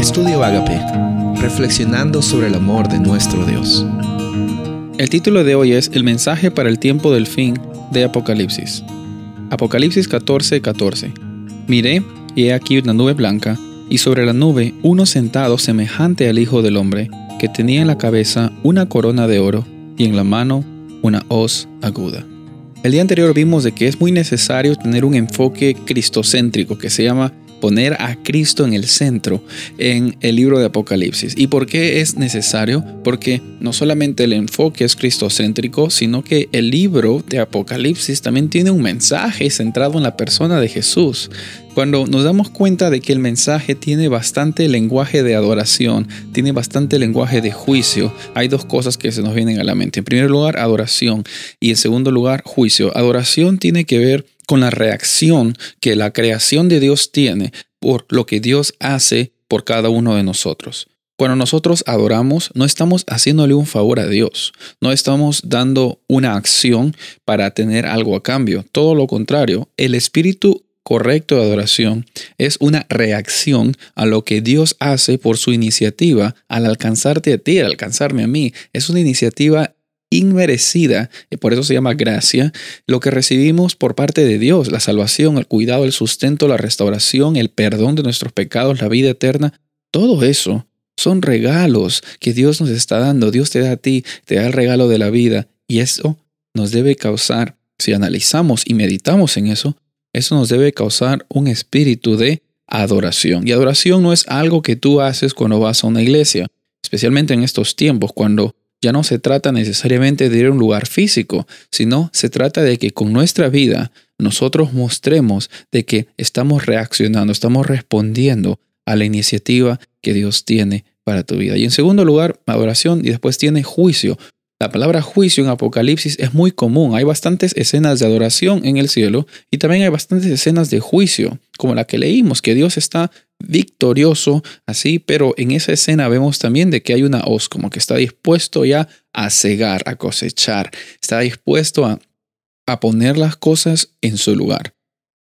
Estudio Agape, reflexionando sobre el amor de nuestro Dios. El título de hoy es El mensaje para el tiempo del fin de Apocalipsis. Apocalipsis 14:14. 14. Miré y he aquí una nube blanca, y sobre la nube uno sentado semejante al Hijo del Hombre, que tenía en la cabeza una corona de oro y en la mano una hoz aguda. El día anterior vimos de que es muy necesario tener un enfoque cristocéntrico que se llama poner a Cristo en el centro en el libro de Apocalipsis. ¿Y por qué es necesario? Porque no solamente el enfoque es cristocéntrico, sino que el libro de Apocalipsis también tiene un mensaje centrado en la persona de Jesús. Cuando nos damos cuenta de que el mensaje tiene bastante lenguaje de adoración, tiene bastante lenguaje de juicio, hay dos cosas que se nos vienen a la mente. En primer lugar, adoración y en segundo lugar, juicio. Adoración tiene que ver con la reacción que la creación de Dios tiene por lo que Dios hace por cada uno de nosotros. Cuando nosotros adoramos, no estamos haciéndole un favor a Dios, no estamos dando una acción para tener algo a cambio. Todo lo contrario, el espíritu correcto de adoración es una reacción a lo que Dios hace por su iniciativa al alcanzarte a ti, al alcanzarme a mí. Es una iniciativa inmerecida, y por eso se llama gracia, lo que recibimos por parte de Dios, la salvación, el cuidado, el sustento, la restauración, el perdón de nuestros pecados, la vida eterna, todo eso son regalos que Dios nos está dando. Dios te da a ti, te da el regalo de la vida y eso nos debe causar, si analizamos y meditamos en eso, eso nos debe causar un espíritu de adoración. Y adoración no es algo que tú haces cuando vas a una iglesia, especialmente en estos tiempos, cuando ya no se trata necesariamente de ir a un lugar físico, sino se trata de que con nuestra vida nosotros mostremos de que estamos reaccionando, estamos respondiendo a la iniciativa que Dios tiene para tu vida. Y en segundo lugar, adoración y después tiene juicio. La palabra juicio en Apocalipsis es muy común. Hay bastantes escenas de adoración en el cielo y también hay bastantes escenas de juicio, como la que leímos, que Dios está victorioso así, pero en esa escena vemos también de que hay una hoz, como que está dispuesto ya a cegar, a cosechar, está dispuesto a, a poner las cosas en su lugar.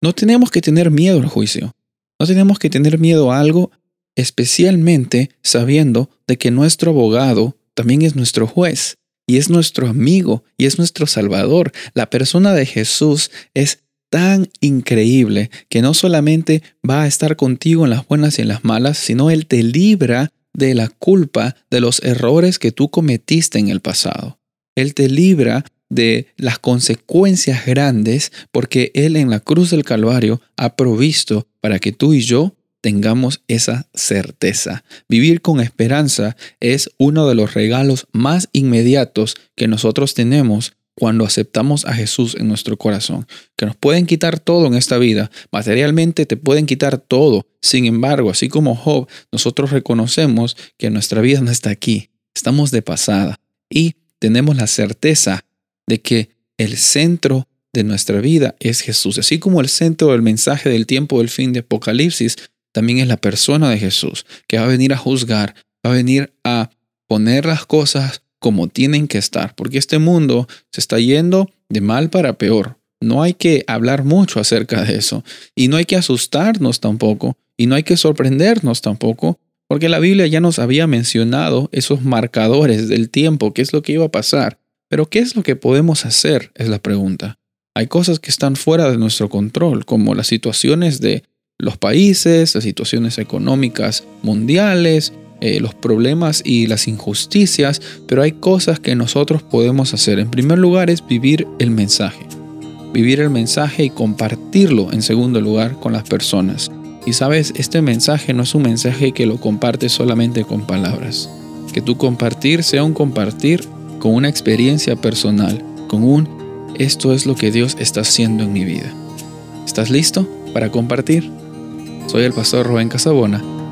No tenemos que tener miedo al juicio. No tenemos que tener miedo a algo, especialmente sabiendo de que nuestro abogado también es nuestro juez y es nuestro amigo y es nuestro Salvador. La persona de Jesús es tan increíble que no solamente va a estar contigo en las buenas y en las malas, sino Él te libra de la culpa de los errores que tú cometiste en el pasado. Él te libra de las consecuencias grandes porque Él en la cruz del Calvario ha provisto para que tú y yo tengamos esa certeza. Vivir con esperanza es uno de los regalos más inmediatos que nosotros tenemos cuando aceptamos a Jesús en nuestro corazón, que nos pueden quitar todo en esta vida, materialmente te pueden quitar todo. Sin embargo, así como Job, nosotros reconocemos que nuestra vida no está aquí, estamos de pasada. Y tenemos la certeza de que el centro de nuestra vida es Jesús, así como el centro del mensaje del tiempo del fin de Apocalipsis también es la persona de Jesús, que va a venir a juzgar, va a venir a poner las cosas como tienen que estar, porque este mundo se está yendo de mal para peor. No hay que hablar mucho acerca de eso, y no hay que asustarnos tampoco, y no hay que sorprendernos tampoco, porque la Biblia ya nos había mencionado esos marcadores del tiempo, qué es lo que iba a pasar. Pero ¿qué es lo que podemos hacer? Es la pregunta. Hay cosas que están fuera de nuestro control, como las situaciones de los países, las situaciones económicas mundiales, eh, los problemas y las injusticias, pero hay cosas que nosotros podemos hacer. En primer lugar es vivir el mensaje. Vivir el mensaje y compartirlo en segundo lugar con las personas. Y sabes, este mensaje no es un mensaje que lo compartes solamente con palabras. Que tu compartir sea un compartir con una experiencia personal, con un esto es lo que Dios está haciendo en mi vida. ¿Estás listo para compartir? Soy el pastor Rubén Casabona